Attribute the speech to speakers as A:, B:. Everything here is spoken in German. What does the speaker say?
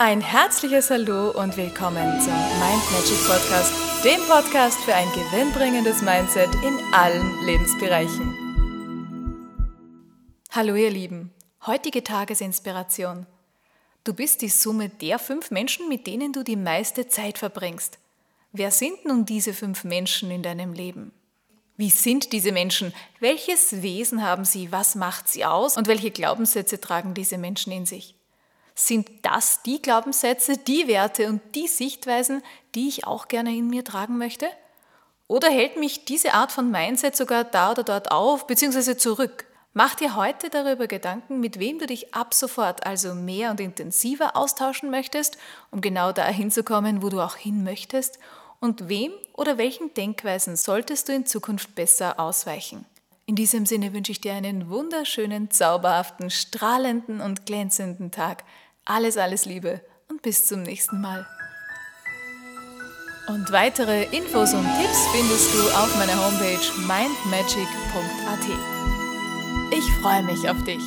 A: Ein herzliches Hallo und willkommen zum Mind Magic Podcast, dem Podcast für ein gewinnbringendes Mindset in allen Lebensbereichen. Hallo ihr Lieben, heutige Tagesinspiration. Du bist die Summe der fünf Menschen, mit denen du die meiste Zeit verbringst. Wer sind nun diese fünf Menschen in deinem Leben? Wie sind diese Menschen? Welches Wesen haben sie? Was macht sie aus? Und welche Glaubenssätze tragen diese Menschen in sich? Sind das die Glaubenssätze, die Werte und die Sichtweisen, die ich auch gerne in mir tragen möchte? Oder hält mich diese Art von Mindset sogar da oder dort auf bzw. zurück? Mach dir heute darüber Gedanken, mit wem du dich ab sofort also mehr und intensiver austauschen möchtest, um genau dahin zu kommen, wo du auch hin möchtest, und wem oder welchen Denkweisen solltest du in Zukunft besser ausweichen. In diesem Sinne wünsche ich dir einen wunderschönen, zauberhaften, strahlenden und glänzenden Tag. Alles, alles Liebe und bis zum nächsten Mal. Und weitere Infos und Tipps findest du auf meiner Homepage mindmagic.at. Ich freue mich auf dich.